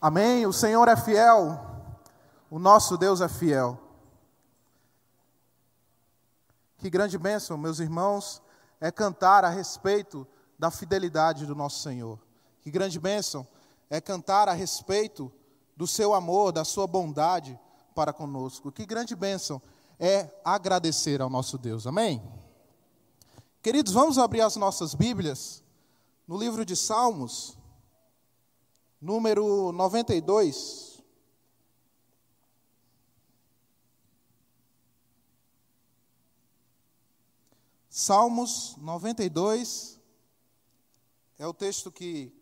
Amém. O Senhor é fiel. O nosso Deus é fiel. Que grande bênção, meus irmãos, é cantar a respeito da fidelidade do nosso Senhor. Que grande bênção é cantar a respeito do seu amor, da sua bondade para conosco. Que grande bênção é agradecer ao nosso Deus. Amém? Queridos, vamos abrir as nossas Bíblias no livro de Salmos, número 92. Salmos 92 é o texto que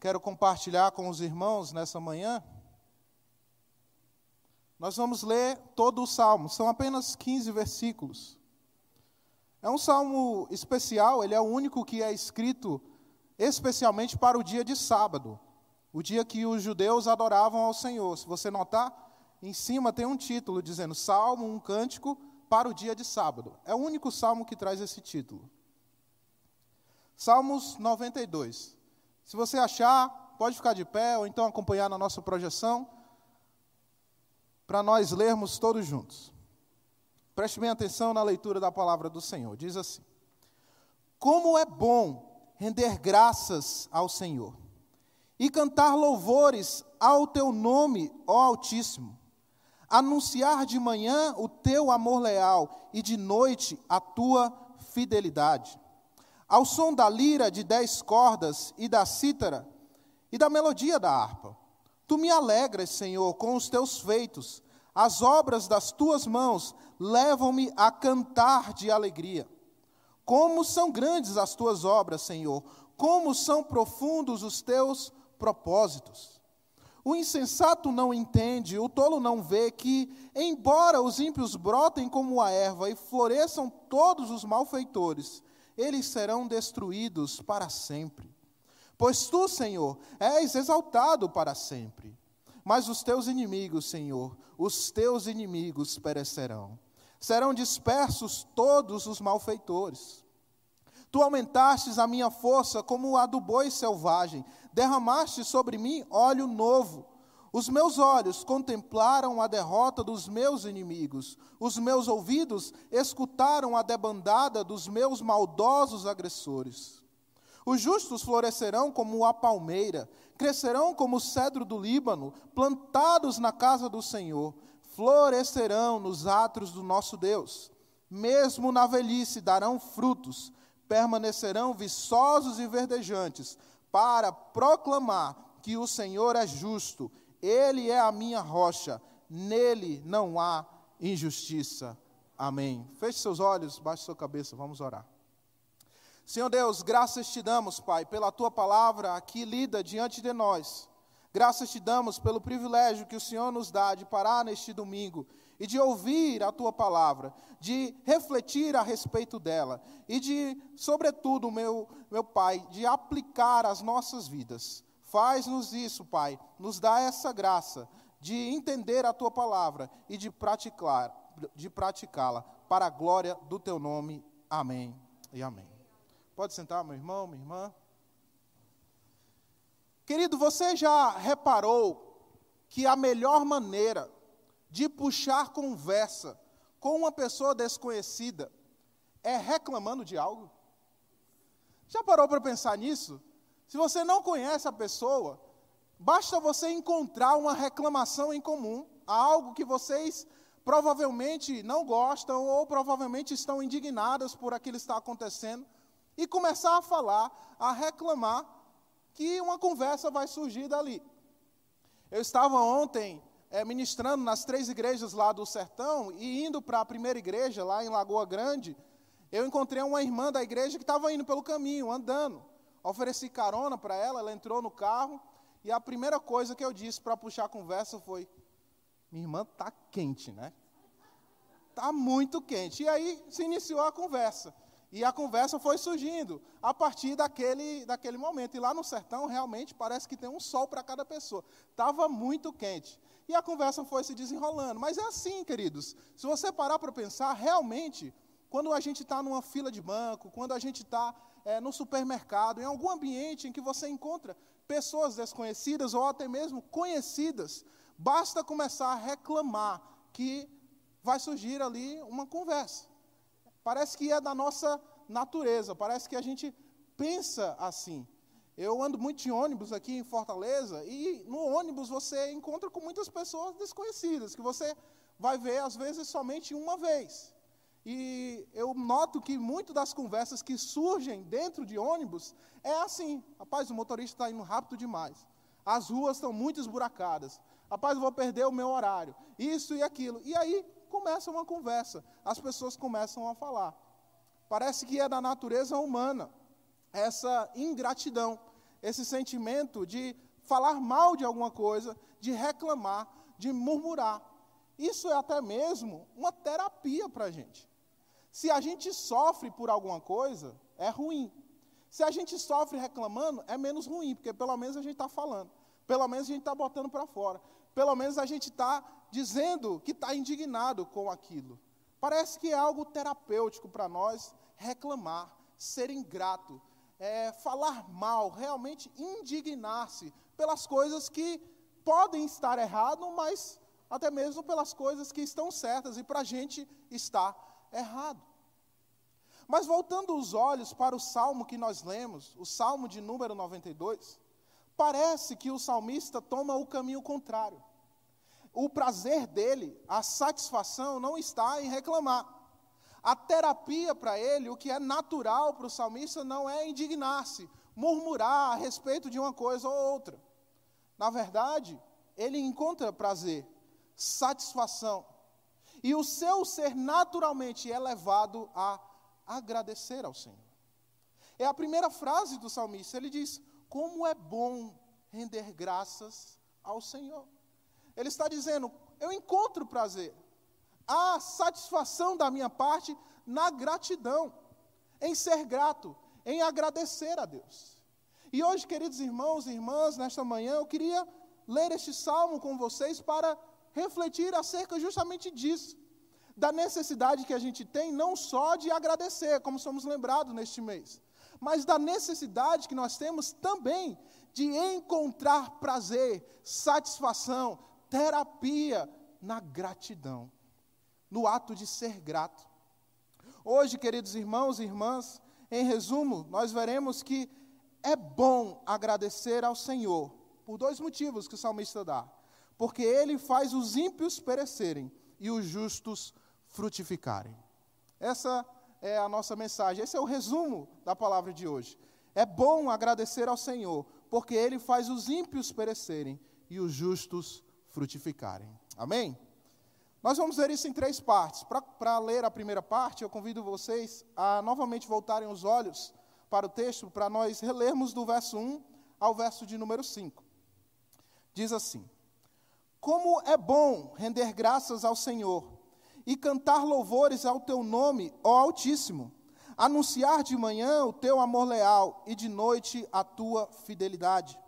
quero compartilhar com os irmãos nessa manhã. Nós vamos ler todo o salmo, são apenas 15 versículos. É um salmo especial, ele é o único que é escrito especialmente para o dia de sábado, o dia que os judeus adoravam ao Senhor. Se você notar, em cima tem um título dizendo Salmo, um cântico para o dia de sábado. É o único salmo que traz esse título. Salmos 92. Se você achar, pode ficar de pé ou então acompanhar na nossa projeção, para nós lermos todos juntos. Preste bem atenção na leitura da palavra do Senhor. Diz assim: Como é bom render graças ao Senhor e cantar louvores ao teu nome, ó Altíssimo. Anunciar de manhã o teu amor leal e de noite a tua fidelidade. Ao som da lira de dez cordas e da cítara e da melodia da harpa. Tu me alegras, Senhor, com os teus feitos. As obras das tuas mãos levam-me a cantar de alegria. Como são grandes as tuas obras, Senhor, como são profundos os teus propósitos. O insensato não entende, o tolo não vê que, embora os ímpios brotem como a erva e floresçam todos os malfeitores, eles serão destruídos para sempre. Pois tu, Senhor, és exaltado para sempre. Mas os teus inimigos, Senhor, os teus inimigos perecerão serão dispersos todos os malfeitores. Tu aumentastes a minha força como a do boi selvagem, derramaste sobre mim óleo novo. Os meus olhos contemplaram a derrota dos meus inimigos, os meus ouvidos escutaram a debandada dos meus maldosos agressores. Os justos florescerão como a palmeira, crescerão como o cedro do Líbano, plantados na casa do Senhor florescerão nos atos do nosso Deus. Mesmo na velhice darão frutos, permanecerão viçosos e verdejantes, para proclamar que o Senhor é justo, Ele é a minha rocha, nele não há injustiça. Amém. Feche seus olhos, baixe sua cabeça, vamos orar. Senhor Deus, graças te damos, Pai, pela tua palavra aqui lida diante de nós. Graças te damos pelo privilégio que o Senhor nos dá de parar neste domingo e de ouvir a tua palavra, de refletir a respeito dela e de, sobretudo, meu, meu Pai, de aplicar as nossas vidas. Faz-nos isso, Pai, nos dá essa graça de entender a tua palavra e de praticar, de praticá-la para a glória do teu nome. Amém e amém. Pode sentar, meu irmão, minha irmã. Querido, você já reparou que a melhor maneira de puxar conversa com uma pessoa desconhecida é reclamando de algo? Já parou para pensar nisso? Se você não conhece a pessoa, basta você encontrar uma reclamação em comum, algo que vocês provavelmente não gostam ou provavelmente estão indignadas por aquilo que está acontecendo, e começar a falar, a reclamar que uma conversa vai surgir dali. Eu estava ontem é, ministrando nas três igrejas lá do sertão e indo para a primeira igreja, lá em Lagoa Grande, eu encontrei uma irmã da igreja que estava indo pelo caminho, andando. Ofereci carona para ela, ela entrou no carro e a primeira coisa que eu disse para puxar a conversa foi: Minha irmã está quente, né? Está muito quente. E aí se iniciou a conversa. E a conversa foi surgindo a partir daquele, daquele momento. E lá no sertão, realmente, parece que tem um sol para cada pessoa. Estava muito quente. E a conversa foi se desenrolando. Mas é assim, queridos. Se você parar para pensar, realmente, quando a gente está numa fila de banco, quando a gente está é, no supermercado, em algum ambiente em que você encontra pessoas desconhecidas ou até mesmo conhecidas, basta começar a reclamar que vai surgir ali uma conversa. Parece que é da nossa natureza, parece que a gente pensa assim. Eu ando muito de ônibus aqui em Fortaleza e no ônibus você encontra com muitas pessoas desconhecidas, que você vai ver às vezes somente uma vez. E eu noto que muitas das conversas que surgem dentro de ônibus é assim: rapaz, o motorista está indo rápido demais. As ruas estão muito esburacadas. Rapaz, vou perder o meu horário. Isso e aquilo. E aí começa uma conversa. As pessoas começam a falar. Parece que é da natureza humana essa ingratidão, esse sentimento de falar mal de alguma coisa, de reclamar, de murmurar. Isso é até mesmo uma terapia para a gente. Se a gente sofre por alguma coisa, é ruim. Se a gente sofre reclamando, é menos ruim, porque pelo menos a gente está falando. Pelo menos a gente está botando para fora. Pelo menos a gente está dizendo que está indignado com aquilo. Parece que é algo terapêutico para nós reclamar, ser ingrato, é, falar mal, realmente indignar-se pelas coisas que podem estar errado, mas até mesmo pelas coisas que estão certas e para a gente está errado. Mas voltando os olhos para o salmo que nós lemos, o salmo de número 92, parece que o salmista toma o caminho contrário. O prazer dele, a satisfação, não está em reclamar. A terapia para ele, o que é natural para o salmista, não é indignar-se, murmurar a respeito de uma coisa ou outra. Na verdade, ele encontra prazer, satisfação. E o seu ser naturalmente é levado a agradecer ao Senhor. É a primeira frase do salmista. Ele diz: Como é bom render graças ao Senhor. Ele está dizendo: Eu encontro prazer, há satisfação da minha parte na gratidão, em ser grato, em agradecer a Deus. E hoje, queridos irmãos e irmãs, nesta manhã, eu queria ler este salmo com vocês para refletir acerca justamente disso da necessidade que a gente tem não só de agradecer, como somos lembrados neste mês, mas da necessidade que nós temos também de encontrar prazer, satisfação, terapia na gratidão, no ato de ser grato. Hoje, queridos irmãos e irmãs, em resumo, nós veremos que é bom agradecer ao Senhor por dois motivos que o salmista dá. Porque ele faz os ímpios perecerem e os justos frutificarem. Essa é a nossa mensagem, esse é o resumo da palavra de hoje. É bom agradecer ao Senhor, porque Ele faz os ímpios perecerem e os justos frutificarem. Amém? Nós vamos ver isso em três partes. Para ler a primeira parte, eu convido vocês a novamente voltarem os olhos para o texto, para nós relermos do verso 1 ao verso de número 5. Diz assim: Como é bom render graças ao Senhor e cantar louvores ao teu nome, ó Altíssimo. Anunciar de manhã o teu amor leal e de noite a tua fidelidade.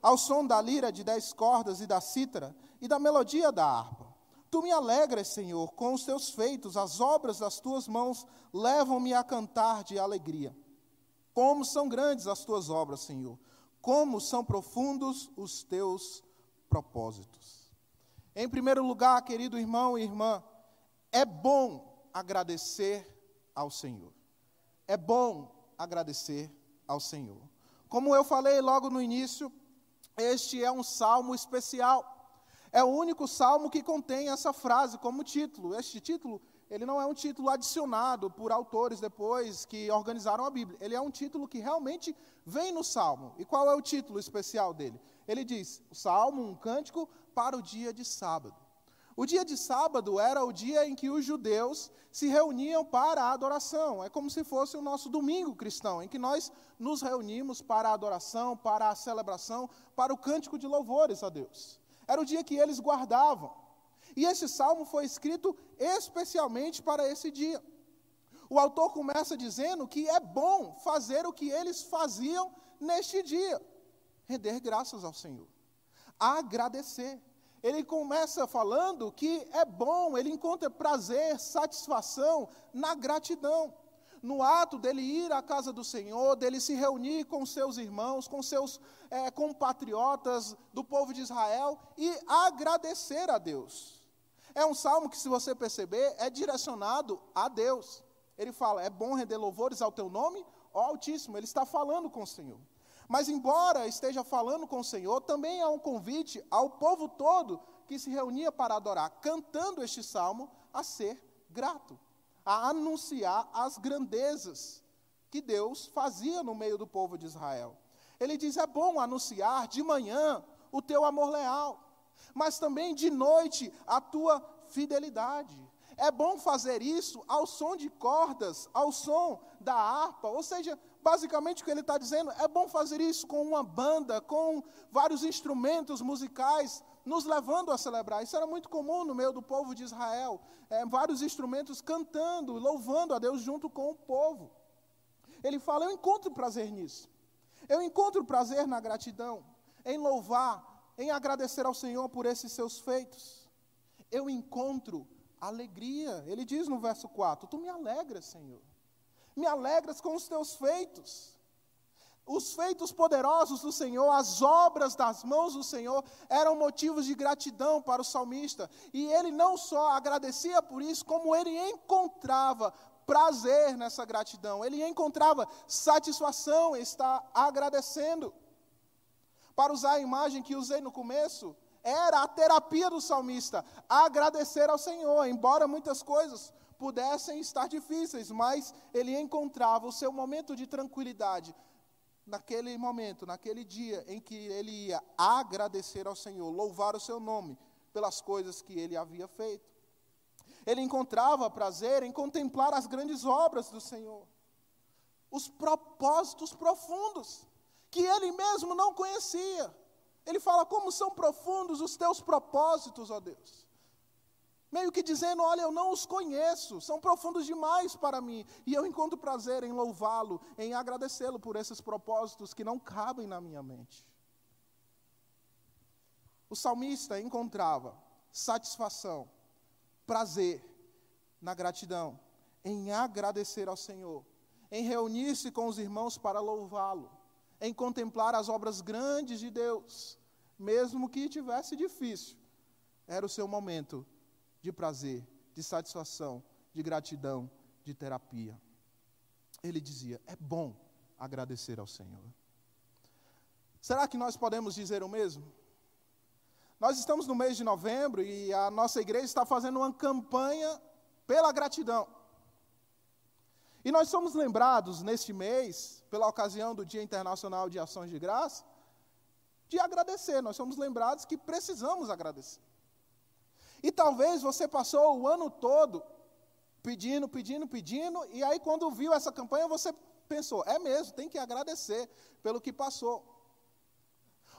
Ao som da lira de dez cordas e da cítara e da melodia da harpa. Tu me alegras, Senhor, com os teus feitos, as obras das tuas mãos levam-me a cantar de alegria. Como são grandes as tuas obras, Senhor, como são profundos os teus propósitos. Em primeiro lugar, querido irmão e irmã, é bom agradecer ao Senhor. É bom agradecer ao Senhor. Como eu falei logo no início, este é um salmo especial. É o único salmo que contém essa frase como título. Este título, ele não é um título adicionado por autores depois que organizaram a Bíblia. Ele é um título que realmente vem no salmo. E qual é o título especial dele? Ele diz: o salmo, um cântico para o dia de sábado. O dia de sábado era o dia em que os judeus se reuniam para a adoração. É como se fosse o nosso domingo cristão, em que nós nos reunimos para a adoração, para a celebração, para o cântico de louvores a Deus. Era o dia que eles guardavam. E esse salmo foi escrito especialmente para esse dia. O autor começa dizendo que é bom fazer o que eles faziam neste dia: render graças ao Senhor, agradecer ele começa falando que é bom, ele encontra prazer, satisfação na gratidão. No ato dele ir à casa do Senhor, dele se reunir com seus irmãos, com seus é, compatriotas do povo de Israel e agradecer a Deus. É um salmo que, se você perceber, é direcionado a Deus. Ele fala: é bom render louvores ao teu nome, ó Altíssimo. Ele está falando com o Senhor. Mas, embora esteja falando com o Senhor, também há um convite ao povo todo que se reunia para adorar, cantando este salmo, a ser grato, a anunciar as grandezas que Deus fazia no meio do povo de Israel. Ele diz: é bom anunciar de manhã o teu amor leal, mas também de noite a tua fidelidade. É bom fazer isso ao som de cordas, ao som da harpa, ou seja, basicamente o que ele está dizendo é bom fazer isso com uma banda, com vários instrumentos musicais, nos levando a celebrar. Isso era muito comum no meio do povo de Israel, é, vários instrumentos cantando, louvando a Deus junto com o povo. Ele fala: Eu encontro prazer nisso. Eu encontro prazer na gratidão, em louvar, em agradecer ao Senhor por esses seus feitos. Eu encontro alegria. Ele diz no verso 4: Tu me alegras, Senhor me alegras com os teus feitos. Os feitos poderosos do Senhor, as obras das mãos do Senhor, eram motivos de gratidão para o salmista. E ele não só agradecia por isso, como ele encontrava prazer nessa gratidão, ele encontrava satisfação em estar agradecendo. Para usar a imagem que usei no começo, era a terapia do salmista, agradecer ao Senhor, embora muitas coisas pudessem estar difíceis, mas ele encontrava o seu momento de tranquilidade naquele momento, naquele dia em que ele ia agradecer ao Senhor, louvar o seu nome pelas coisas que ele havia feito. Ele encontrava prazer em contemplar as grandes obras do Senhor, os propósitos profundos que ele mesmo não conhecia. Ele fala: Como são profundos os teus propósitos, ó Deus meio que dizendo: Olha, eu não os conheço, são profundos demais para mim, e eu encontro prazer em louvá-lo, em agradecê-lo por esses propósitos que não cabem na minha mente. O salmista encontrava satisfação, prazer na gratidão, em agradecer ao Senhor, em reunir-se com os irmãos para louvá-lo, em contemplar as obras grandes de Deus, mesmo que tivesse difícil. Era o seu momento de prazer, de satisfação, de gratidão, de terapia. Ele dizia: é bom agradecer ao Senhor. Será que nós podemos dizer o mesmo? Nós estamos no mês de novembro e a nossa igreja está fazendo uma campanha pela gratidão. E nós somos lembrados neste mês, pela ocasião do Dia Internacional de Ações de Graça, de agradecer. Nós somos lembrados que precisamos agradecer. E talvez você passou o ano todo pedindo, pedindo, pedindo, e aí quando viu essa campanha você pensou, é mesmo, tem que agradecer pelo que passou.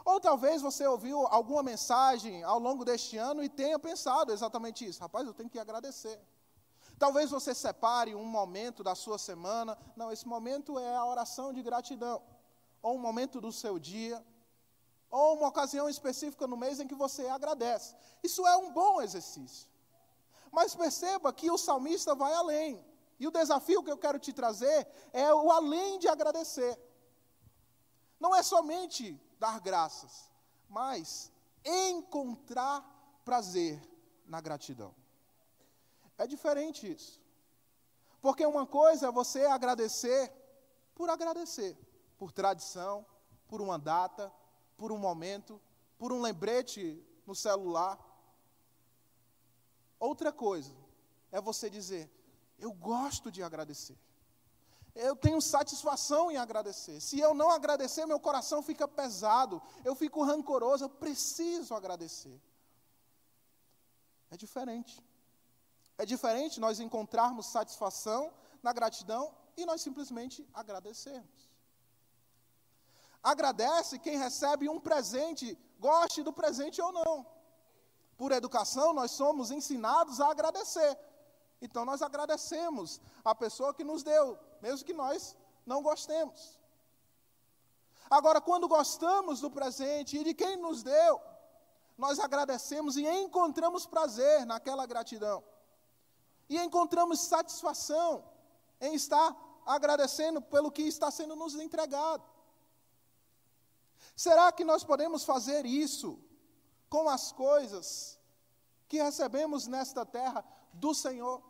Ou talvez você ouviu alguma mensagem ao longo deste ano e tenha pensado exatamente isso. Rapaz, eu tenho que agradecer. Talvez você separe um momento da sua semana. Não, esse momento é a oração de gratidão. Ou um momento do seu dia ou uma ocasião específica no mês em que você agradece. Isso é um bom exercício. Mas perceba que o salmista vai além. E o desafio que eu quero te trazer é o além de agradecer. Não é somente dar graças, mas encontrar prazer na gratidão. É diferente isso. Porque uma coisa é você agradecer por agradecer, por tradição, por uma data, por um momento, por um lembrete no celular. Outra coisa é você dizer: Eu gosto de agradecer. Eu tenho satisfação em agradecer. Se eu não agradecer, meu coração fica pesado, eu fico rancoroso, eu preciso agradecer. É diferente. É diferente nós encontrarmos satisfação na gratidão e nós simplesmente agradecermos. Agradece quem recebe um presente, goste do presente ou não. Por educação, nós somos ensinados a agradecer. Então, nós agradecemos a pessoa que nos deu, mesmo que nós não gostemos. Agora, quando gostamos do presente e de quem nos deu, nós agradecemos e encontramos prazer naquela gratidão. E encontramos satisfação em estar agradecendo pelo que está sendo nos entregado? Será que nós podemos fazer isso com as coisas que recebemos nesta terra do Senhor?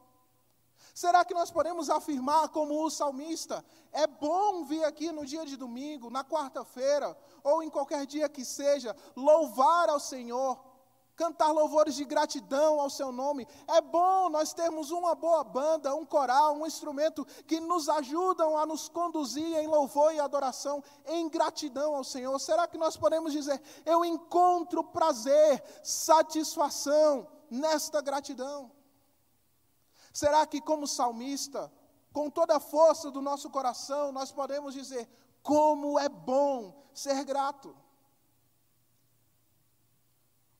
Será que nós podemos afirmar, como o salmista, é bom vir aqui no dia de domingo, na quarta-feira, ou em qualquer dia que seja, louvar ao Senhor, cantar louvores de gratidão ao seu nome. É bom nós termos uma boa banda, um coral, um instrumento que nos ajudam a nos conduzir em louvor e adoração, em gratidão ao Senhor. Será que nós podemos dizer, eu encontro prazer, satisfação nesta gratidão? Será que, como salmista, com toda a força do nosso coração, nós podemos dizer, como é bom ser grato?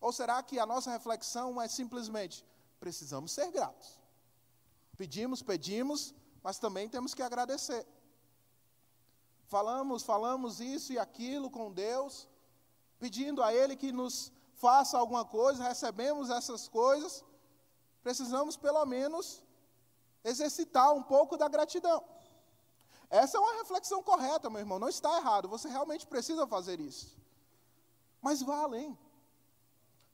Ou será que a nossa reflexão é simplesmente: precisamos ser gratos? Pedimos, pedimos, mas também temos que agradecer. Falamos, falamos isso e aquilo com Deus, pedindo a Ele que nos faça alguma coisa, recebemos essas coisas, precisamos pelo menos exercitar um pouco da gratidão. Essa é uma reflexão correta, meu irmão, não está errado, você realmente precisa fazer isso. Mas vá além.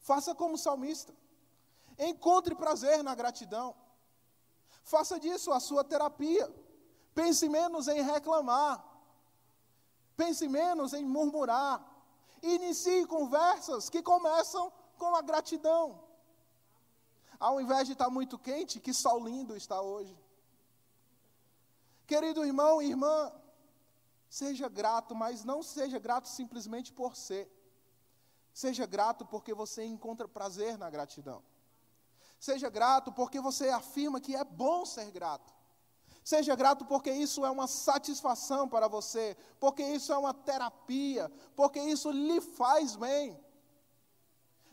Faça como salmista. Encontre prazer na gratidão. Faça disso a sua terapia. Pense menos em reclamar. Pense menos em murmurar. Inicie conversas que começam com a gratidão. Ao invés de estar muito quente, que sol lindo está hoje. Querido irmão e irmã, seja grato, mas não seja grato simplesmente por ser. Seja grato porque você encontra prazer na gratidão. Seja grato porque você afirma que é bom ser grato. Seja grato porque isso é uma satisfação para você, porque isso é uma terapia, porque isso lhe faz bem.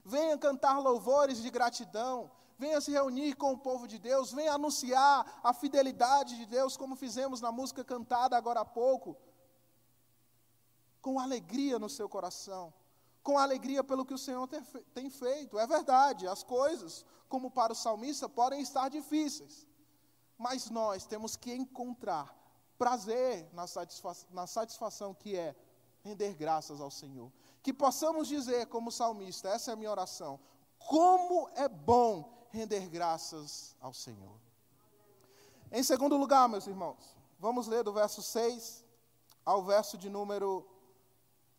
Venha cantar louvores de gratidão, venha se reunir com o povo de Deus, venha anunciar a fidelidade de Deus, como fizemos na música cantada agora há pouco, com alegria no seu coração com alegria pelo que o Senhor tem feito. É verdade, as coisas, como para o salmista, podem estar difíceis, mas nós temos que encontrar prazer na, satisfa na satisfação que é render graças ao Senhor. Que possamos dizer, como salmista, essa é a minha oração: como é bom render graças ao Senhor. Em segundo lugar, meus irmãos, vamos ler do verso 6 ao verso de número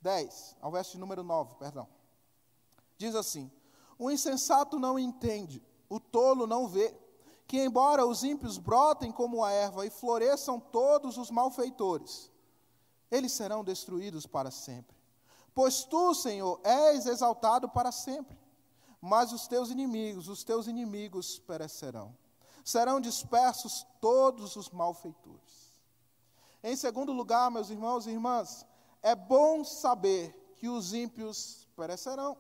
10, ao verso número 9, perdão. Diz assim: O insensato não entende, o tolo não vê, que embora os ímpios brotem como a erva e floresçam todos os malfeitores, eles serão destruídos para sempre. Pois tu, Senhor, és exaltado para sempre, mas os teus inimigos, os teus inimigos perecerão. Serão dispersos todos os malfeitores. Em segundo lugar, meus irmãos e irmãs, é bom saber que os ímpios perecerão.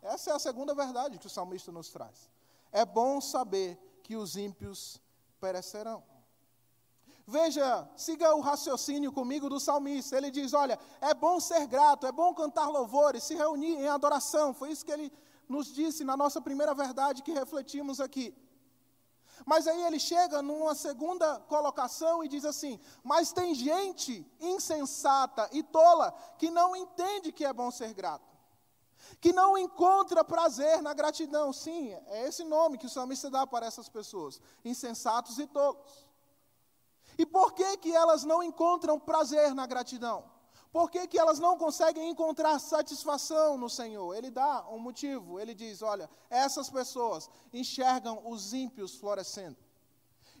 Essa é a segunda verdade que o salmista nos traz. É bom saber que os ímpios perecerão. Veja, siga o raciocínio comigo do salmista. Ele diz: Olha, é bom ser grato, é bom cantar louvores, se reunir em adoração. Foi isso que ele nos disse na nossa primeira verdade que refletimos aqui. Mas aí ele chega numa segunda colocação e diz assim: Mas tem gente insensata e tola que não entende que é bom ser grato, que não encontra prazer na gratidão. Sim, é esse nome que o salmista dá para essas pessoas: insensatos e tolos. E por que, que elas não encontram prazer na gratidão? Por que, que elas não conseguem encontrar satisfação no Senhor? Ele dá um motivo. Ele diz: olha, essas pessoas enxergam os ímpios florescendo,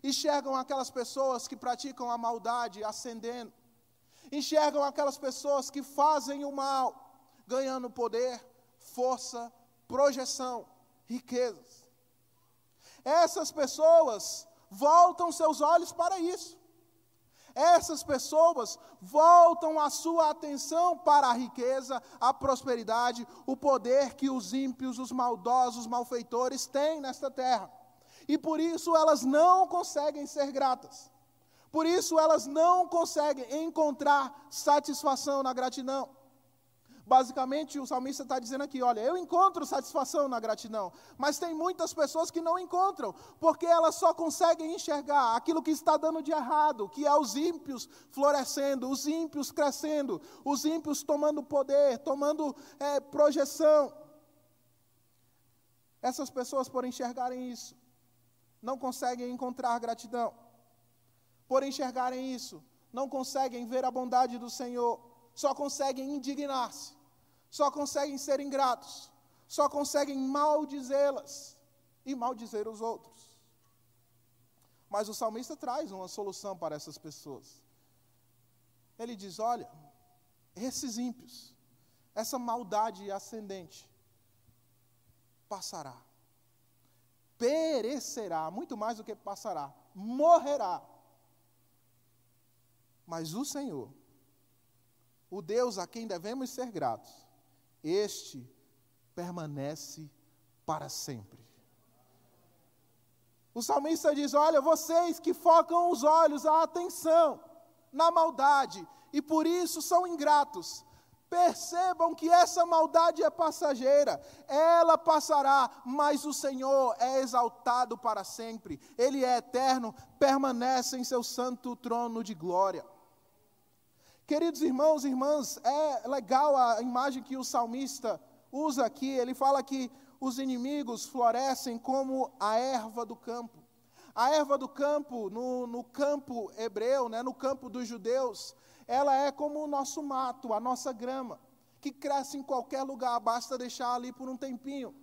enxergam aquelas pessoas que praticam a maldade ascendendo, enxergam aquelas pessoas que fazem o mal, ganhando poder, força, projeção, riquezas. Essas pessoas voltam seus olhos para isso. Essas pessoas voltam a sua atenção para a riqueza, a prosperidade, o poder que os ímpios, os maldosos, os malfeitores têm nesta terra. E por isso elas não conseguem ser gratas. Por isso elas não conseguem encontrar satisfação na gratidão. Basicamente, o salmista está dizendo aqui: olha, eu encontro satisfação na gratidão, mas tem muitas pessoas que não encontram, porque elas só conseguem enxergar aquilo que está dando de errado, que é os ímpios florescendo, os ímpios crescendo, os ímpios tomando poder, tomando é, projeção. Essas pessoas, por enxergarem isso, não conseguem encontrar gratidão. Por enxergarem isso, não conseguem ver a bondade do Senhor, só conseguem indignar-se, só conseguem ser ingratos, só conseguem maldizê-las e maldizer os outros. Mas o salmista traz uma solução para essas pessoas. Ele diz: olha, esses ímpios, essa maldade ascendente, passará, perecerá, muito mais do que passará, morrerá. Mas o Senhor, o Deus a quem devemos ser gratos, este permanece para sempre. O salmista diz: Olha, vocês que focam os olhos, a atenção na maldade e por isso são ingratos, Percebam que essa maldade é passageira, ela passará, mas o Senhor é exaltado para sempre, Ele é eterno, permanece em seu santo trono de glória. Queridos irmãos e irmãs, é legal a imagem que o salmista usa aqui, ele fala que os inimigos florescem como a erva do campo. A erva do campo, no, no campo hebreu, né, no campo dos judeus, ela é como o nosso mato, a nossa grama, que cresce em qualquer lugar, basta deixar ali por um tempinho.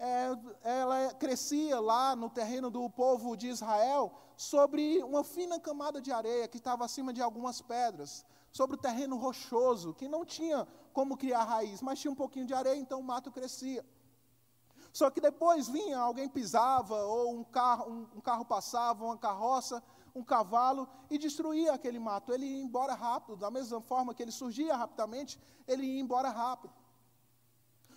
É, ela crescia lá no terreno do povo de Israel sobre uma fina camada de areia que estava acima de algumas pedras, sobre o terreno rochoso, que não tinha como criar raiz, mas tinha um pouquinho de areia, então o mato crescia. Só que depois vinha, alguém pisava, ou um carro, um, um carro passava, uma carroça, um cavalo e destruía aquele mato. Ele ia embora rápido, da mesma forma que ele surgia rapidamente, ele ia embora rápido.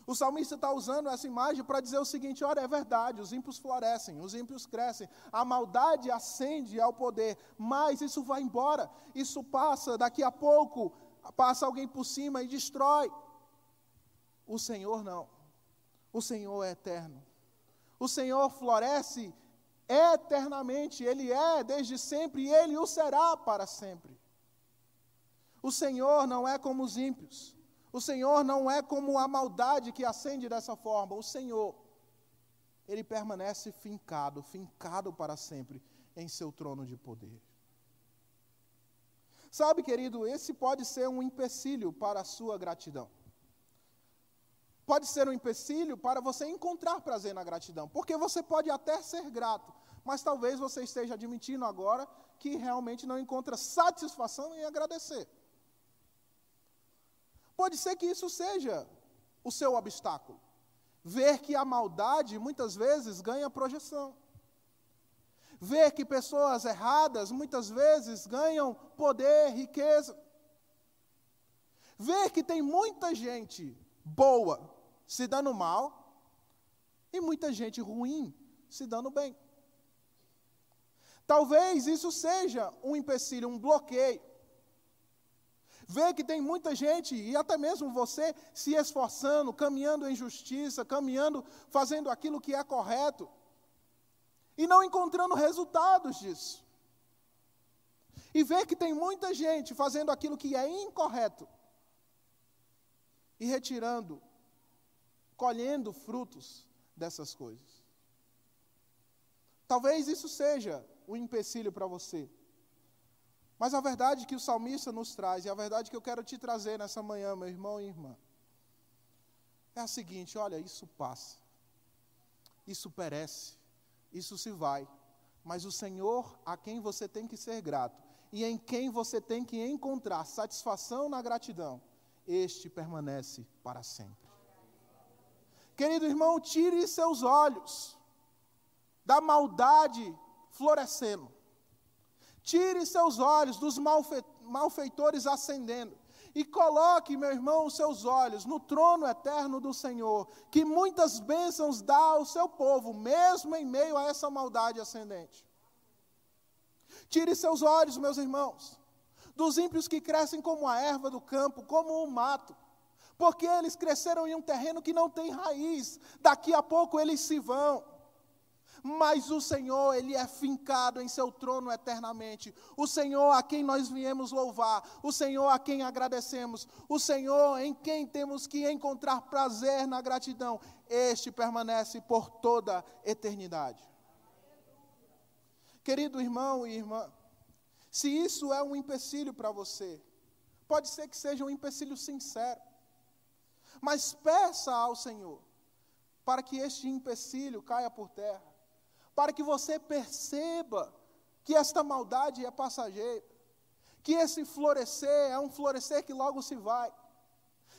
O salmista está usando essa imagem para dizer o seguinte: olha, é verdade, os ímpios florescem, os ímpios crescem, a maldade ascende ao poder, mas isso vai embora, isso passa, daqui a pouco passa alguém por cima e destrói. O Senhor não, o Senhor é eterno. O Senhor floresce eternamente, Ele é desde sempre e Ele o será para sempre. O Senhor não é como os ímpios, o Senhor não é como a maldade que acende dessa forma, o Senhor, Ele permanece fincado, fincado para sempre em seu trono de poder. Sabe, querido, esse pode ser um empecilho para a sua gratidão pode ser um empecilho para você encontrar prazer na gratidão, porque você pode até ser grato, mas talvez você esteja admitindo agora que realmente não encontra satisfação em agradecer. Pode ser que isso seja o seu obstáculo. Ver que a maldade muitas vezes ganha projeção. Ver que pessoas erradas muitas vezes ganham poder, riqueza. Ver que tem muita gente boa se dando mal e muita gente ruim se dando bem. Talvez isso seja um empecilho, um bloqueio. Ver que tem muita gente, e até mesmo você, se esforçando, caminhando em justiça, caminhando, fazendo aquilo que é correto, e não encontrando resultados disso. E ver que tem muita gente fazendo aquilo que é incorreto, e retirando colhendo frutos dessas coisas. Talvez isso seja um empecilho para você. Mas a verdade que o salmista nos traz, e a verdade que eu quero te trazer nessa manhã, meu irmão e irmã, é a seguinte: olha, isso passa, isso perece, isso se vai, mas o Senhor a quem você tem que ser grato e em quem você tem que encontrar satisfação na gratidão, este permanece para sempre. Querido irmão, tire seus olhos da maldade florescendo. Tire seus olhos dos malfe malfeitores ascendendo. E coloque, meu irmão, os seus olhos no trono eterno do Senhor, que muitas bênçãos dá ao seu povo, mesmo em meio a essa maldade ascendente. Tire seus olhos, meus irmãos, dos ímpios que crescem como a erva do campo, como o mato porque eles cresceram em um terreno que não tem raiz, daqui a pouco eles se vão. Mas o Senhor, Ele é fincado em seu trono eternamente. O Senhor a quem nós viemos louvar, o Senhor a quem agradecemos, o Senhor em quem temos que encontrar prazer na gratidão, este permanece por toda eternidade. Querido irmão e irmã, se isso é um empecilho para você, pode ser que seja um empecilho sincero. Mas peça ao Senhor para que este empecilho caia por terra, para que você perceba que esta maldade é passageira, que esse florescer é um florescer que logo se vai,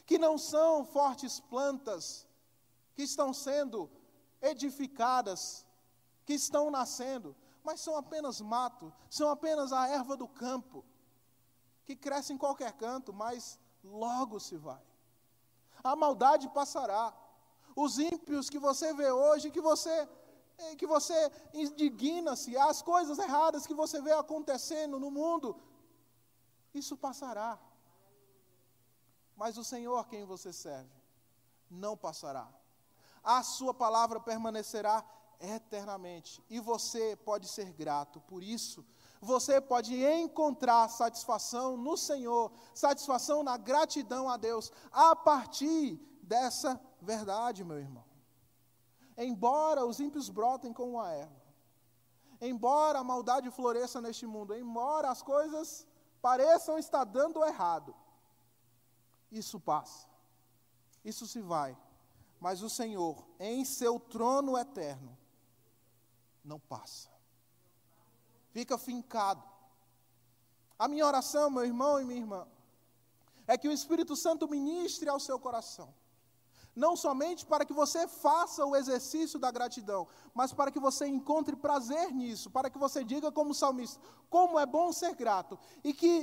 que não são fortes plantas que estão sendo edificadas, que estão nascendo, mas são apenas mato, são apenas a erva do campo, que cresce em qualquer canto, mas logo se vai a maldade passará. Os ímpios que você vê hoje, que você que você indigna-se, as coisas erradas que você vê acontecendo no mundo, isso passará. Mas o Senhor a quem você serve não passará. A sua palavra permanecerá eternamente e você pode ser grato por isso você pode encontrar satisfação no Senhor, satisfação na gratidão a Deus, a partir dessa verdade, meu irmão. Embora os ímpios brotem como a erva, embora a maldade floresça neste mundo, embora as coisas pareçam estar dando errado, isso passa, isso se vai, mas o Senhor, em seu trono eterno, não passa fica fincado. A minha oração, meu irmão e minha irmã, é que o Espírito Santo ministre ao seu coração. Não somente para que você faça o exercício da gratidão, mas para que você encontre prazer nisso, para que você diga como salmista, como é bom ser grato, e que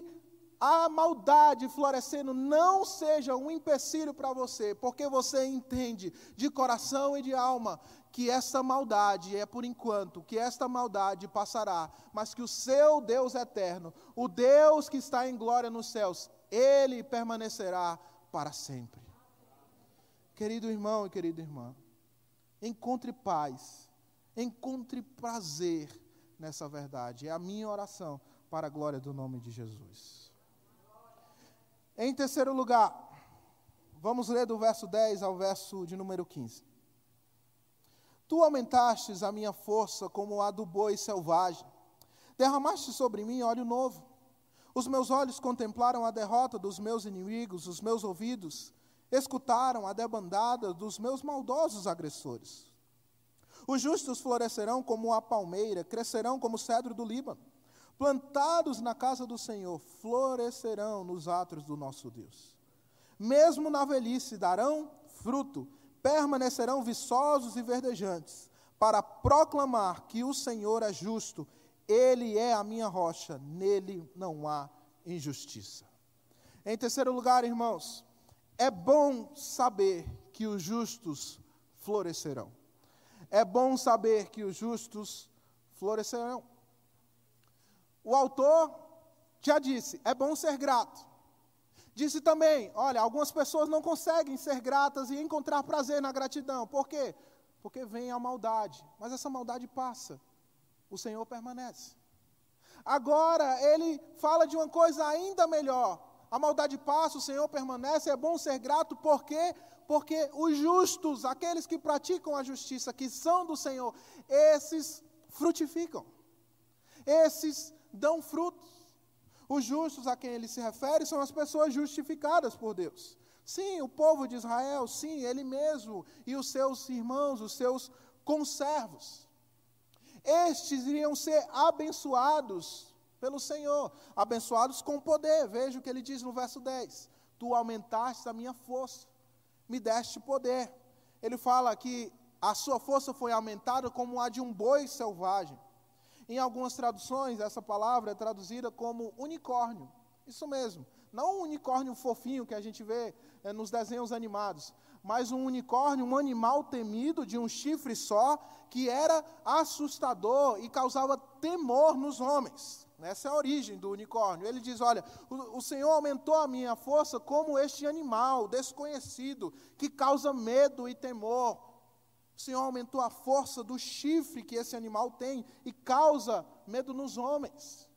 a maldade florescendo não seja um empecilho para você, porque você entende de coração e de alma que essa maldade é por enquanto, que esta maldade passará, mas que o seu Deus eterno, o Deus que está em glória nos céus, ele permanecerá para sempre. Querido irmão e querida irmã, encontre paz, encontre prazer nessa verdade. É a minha oração para a glória do nome de Jesus. Em terceiro lugar, vamos ler do verso 10 ao verso de número 15. Tu aumentastes a minha força como a do boi selvagem. Derramaste sobre mim óleo novo. Os meus olhos contemplaram a derrota dos meus inimigos, os meus ouvidos escutaram a debandada dos meus maldosos agressores. Os justos florescerão como a palmeira, crescerão como o cedro do Líbano. Plantados na casa do Senhor, florescerão nos atos do nosso Deus. Mesmo na velhice darão fruto, permanecerão viçosos e verdejantes, para proclamar que o Senhor é justo, Ele é a minha rocha, nele não há injustiça. Em terceiro lugar, irmãos, é bom saber que os justos florescerão. É bom saber que os justos florescerão. O autor já disse: é bom ser grato. Disse também: olha, algumas pessoas não conseguem ser gratas e encontrar prazer na gratidão. Por quê? Porque vem a maldade. Mas essa maldade passa. O Senhor permanece. Agora, ele fala de uma coisa ainda melhor. A maldade passa, o Senhor permanece, é bom ser grato, por quê? Porque os justos, aqueles que praticam a justiça, que são do Senhor, esses frutificam, esses dão frutos. Os justos a quem ele se refere são as pessoas justificadas por Deus. Sim, o povo de Israel, sim, ele mesmo e os seus irmãos, os seus conservos. Estes iriam ser abençoados pelo Senhor, abençoados com poder. Veja o que ele diz no verso 10: Tu aumentaste a minha força, me deste poder. Ele fala que a sua força foi aumentada como a de um boi selvagem. Em algumas traduções, essa palavra é traduzida como unicórnio. Isso mesmo. Não um unicórnio fofinho que a gente vê é, nos desenhos animados, mas um unicórnio, um animal temido de um chifre só, que era assustador e causava temor nos homens. Essa é a origem do unicórnio. Ele diz: Olha, o, o, Senhor aumentou a minha força como este animal desconhecido, que causa medo e temor. O Senhor aumentou a força do chifre que esse animal tem e causa medo nos homens.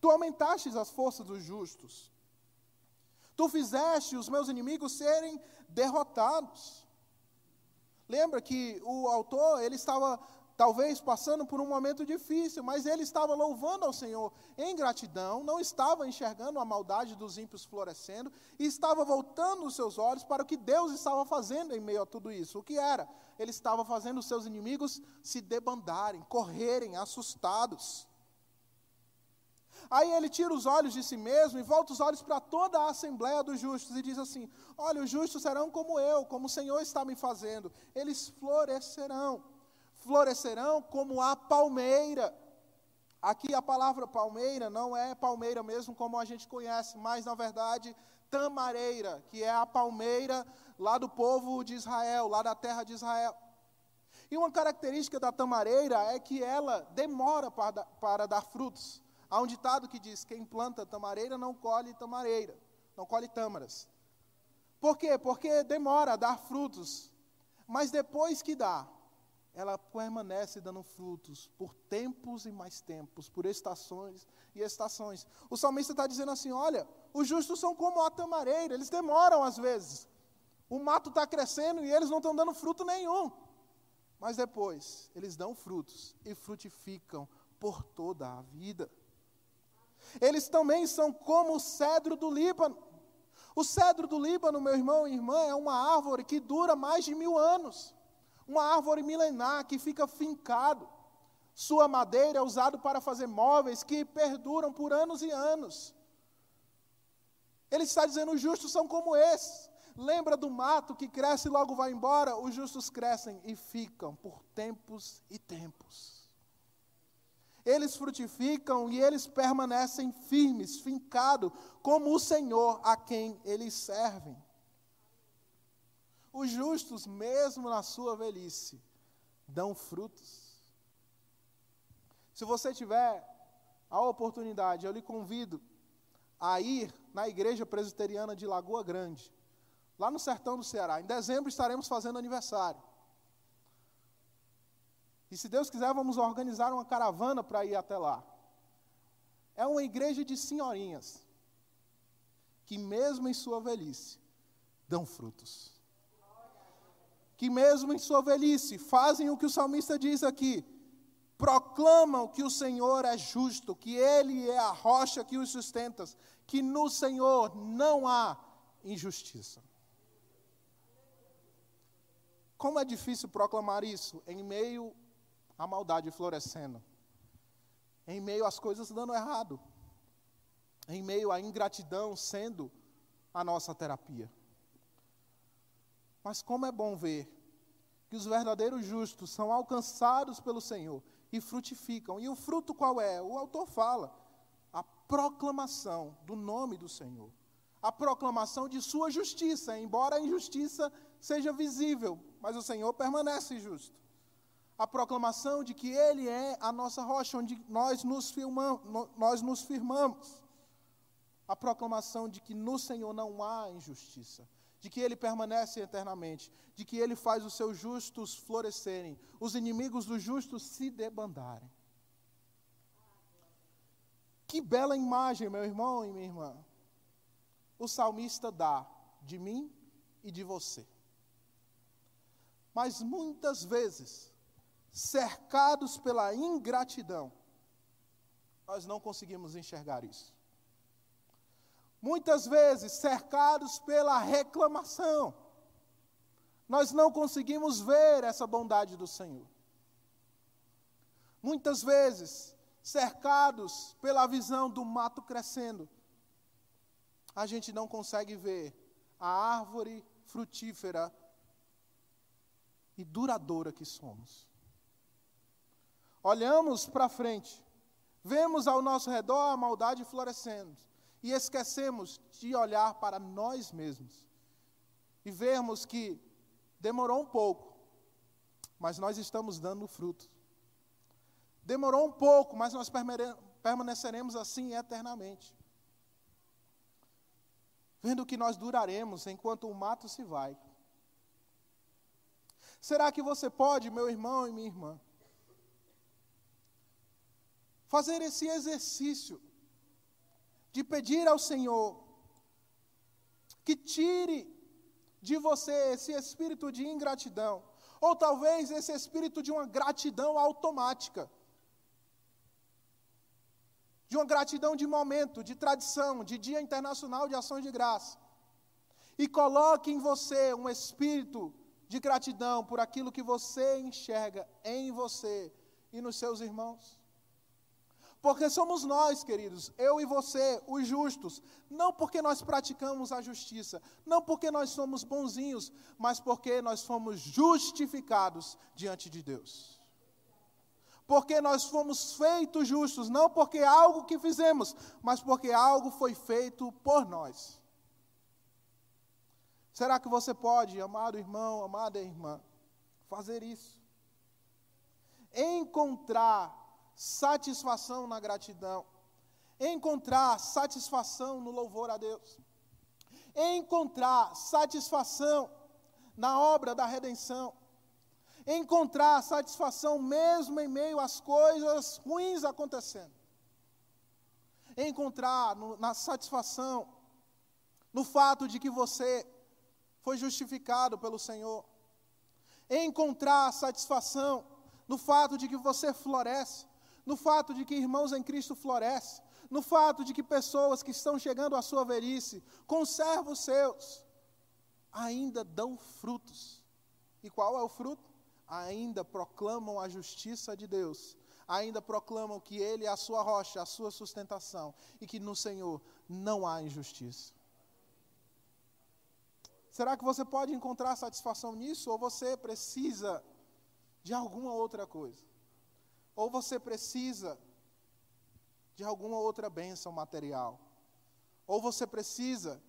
Tu aumentaste as forças dos justos. Tu fizeste os meus inimigos serem derrotados. Lembra que o autor, ele estava talvez passando por um momento difícil, mas ele estava louvando ao Senhor em gratidão, não estava enxergando a maldade dos ímpios florescendo e estava voltando os seus olhos para o que Deus estava fazendo em meio a tudo isso. O que era? Ele estava fazendo os seus inimigos se debandarem, correrem assustados. Aí ele tira os olhos de si mesmo e volta os olhos para toda a assembleia dos justos e diz assim: Olha, os justos serão como eu, como o Senhor está me fazendo, eles florescerão florescerão como a palmeira. Aqui a palavra palmeira não é palmeira mesmo como a gente conhece, mas na verdade tamareira, que é a palmeira lá do povo de Israel, lá da terra de Israel. E uma característica da tamareira é que ela demora para, para dar frutos. Há um ditado que diz: quem planta tamareira não colhe tamareira, não colhe tâmaras. Por quê? Porque demora a dar frutos. Mas depois que dá, ela permanece dando frutos por tempos e mais tempos, por estações e estações. O salmista está dizendo assim: olha, os justos são como a tamareira, eles demoram às vezes. O mato está crescendo e eles não estão dando fruto nenhum. Mas depois, eles dão frutos e frutificam por toda a vida. Eles também são como o cedro do Líbano. O cedro do Líbano, meu irmão e irmã, é uma árvore que dura mais de mil anos uma árvore milenar que fica fincado. Sua madeira é usada para fazer móveis que perduram por anos e anos. Ele está dizendo: os justos são como esses. Lembra do mato que cresce e logo vai embora? Os justos crescem e ficam por tempos e tempos. Eles frutificam e eles permanecem firmes, fincados, como o Senhor a quem eles servem. Os justos, mesmo na sua velhice, dão frutos. Se você tiver a oportunidade, eu lhe convido a ir na igreja presbiteriana de Lagoa Grande, lá no sertão do Ceará. Em dezembro estaremos fazendo aniversário. E se Deus quiser, vamos organizar uma caravana para ir até lá. É uma igreja de senhorinhas, que mesmo em sua velhice, dão frutos que mesmo em sua velhice fazem o que o salmista diz aqui, proclamam que o Senhor é justo, que Ele é a rocha que os sustenta, que no Senhor não há injustiça. Como é difícil proclamar isso em meio à maldade florescendo, em meio às coisas dando errado, em meio à ingratidão sendo a nossa terapia. Mas como é bom ver que os verdadeiros justos são alcançados pelo Senhor e frutificam. E o fruto qual é? O autor fala: a proclamação do nome do Senhor. A proclamação de sua justiça, embora a injustiça seja visível, mas o Senhor permanece justo. A proclamação de que Ele é a nossa rocha, onde nós nos, firmamos, nós nos firmamos. A proclamação de que no Senhor não há injustiça de que ele permanece eternamente, de que ele faz os seus justos florescerem, os inimigos dos justos se debandarem. Que bela imagem, meu irmão e minha irmã, o salmista dá de mim e de você. Mas muitas vezes, cercados pela ingratidão, nós não conseguimos enxergar isso muitas vezes cercados pela reclamação. Nós não conseguimos ver essa bondade do Senhor. Muitas vezes cercados pela visão do mato crescendo, a gente não consegue ver a árvore frutífera e duradoura que somos. Olhamos para frente, vemos ao nosso redor a maldade florescendo, e esquecemos de olhar para nós mesmos e vermos que demorou um pouco, mas nós estamos dando fruto. Demorou um pouco, mas nós permaneceremos assim eternamente. Vendo que nós duraremos enquanto o mato se vai. Será que você pode, meu irmão e minha irmã, fazer esse exercício de pedir ao Senhor que tire de você esse espírito de ingratidão, ou talvez esse espírito de uma gratidão automática, de uma gratidão de momento, de tradição, de Dia Internacional de Ações de Graça, e coloque em você um espírito de gratidão por aquilo que você enxerga em você e nos seus irmãos. Porque somos nós, queridos, eu e você, os justos, não porque nós praticamos a justiça, não porque nós somos bonzinhos, mas porque nós fomos justificados diante de Deus. Porque nós fomos feitos justos, não porque é algo que fizemos, mas porque algo foi feito por nós. Será que você pode, amado irmão, amada irmã, fazer isso? Encontrar satisfação na gratidão, encontrar satisfação no louvor a Deus, encontrar satisfação na obra da redenção, encontrar satisfação mesmo em meio às coisas ruins acontecendo, encontrar no, na satisfação no fato de que você foi justificado pelo Senhor, encontrar satisfação no fato de que você floresce, no fato de que irmãos em Cristo florescem, no fato de que pessoas que estão chegando à sua velhice, conservam os seus, ainda dão frutos. E qual é o fruto? Ainda proclamam a justiça de Deus, ainda proclamam que Ele é a sua rocha, a sua sustentação, e que no Senhor não há injustiça. Será que você pode encontrar satisfação nisso, ou você precisa de alguma outra coisa? Ou você precisa de alguma outra bênção material. Ou você precisa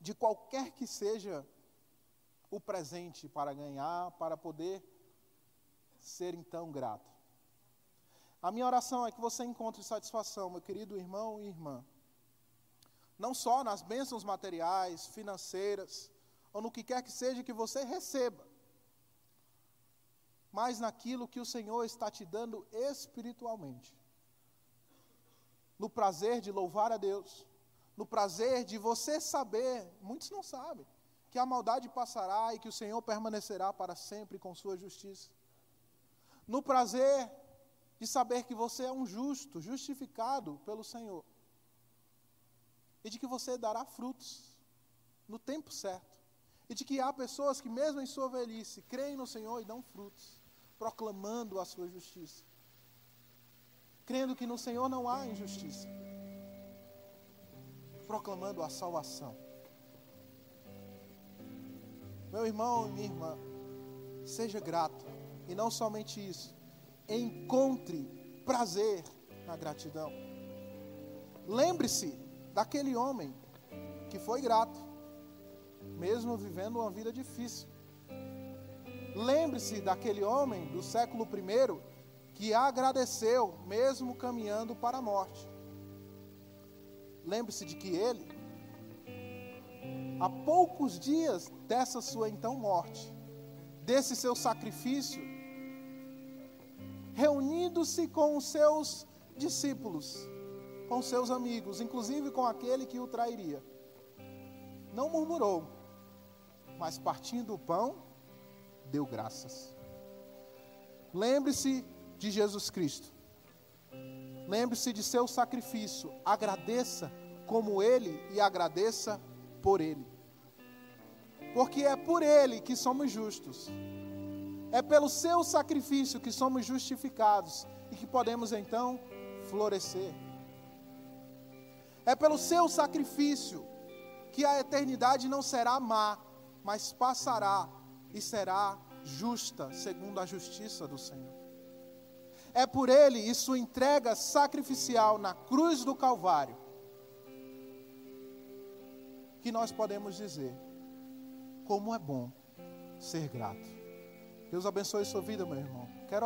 de qualquer que seja o presente para ganhar, para poder ser então grato. A minha oração é que você encontre satisfação, meu querido irmão e irmã. Não só nas bênçãos materiais, financeiras, ou no que quer que seja que você receba, mas naquilo que o Senhor está te dando espiritualmente. No prazer de louvar a Deus, no prazer de você saber, muitos não sabem, que a maldade passará e que o Senhor permanecerá para sempre com sua justiça. No prazer de saber que você é um justo, justificado pelo Senhor. E de que você dará frutos no tempo certo. E de que há pessoas que, mesmo em sua velhice, creem no Senhor e dão frutos proclamando a sua justiça, crendo que no Senhor não há injustiça, proclamando a salvação. Meu irmão e minha irmã, seja grato, e não somente isso, encontre prazer na gratidão. Lembre-se daquele homem que foi grato, mesmo vivendo uma vida difícil. Lembre-se daquele homem do século I que agradeceu, mesmo caminhando para a morte. Lembre-se de que ele, há poucos dias dessa sua então morte, desse seu sacrifício, reunindo-se com os seus discípulos, com seus amigos, inclusive com aquele que o trairia, não murmurou, mas partindo o pão, deu graças. Lembre-se de Jesus Cristo. Lembre-se de seu sacrifício. Agradeça como Ele e agradeça por Ele. Porque é por Ele que somos justos. É pelo seu sacrifício que somos justificados e que podemos então florescer. É pelo seu sacrifício que a eternidade não será má, mas passará e será justa, segundo a justiça do Senhor. É por ele e sua entrega sacrificial na cruz do Calvário que nós podemos dizer como é bom ser grato. Deus abençoe sua vida, meu irmão. Quero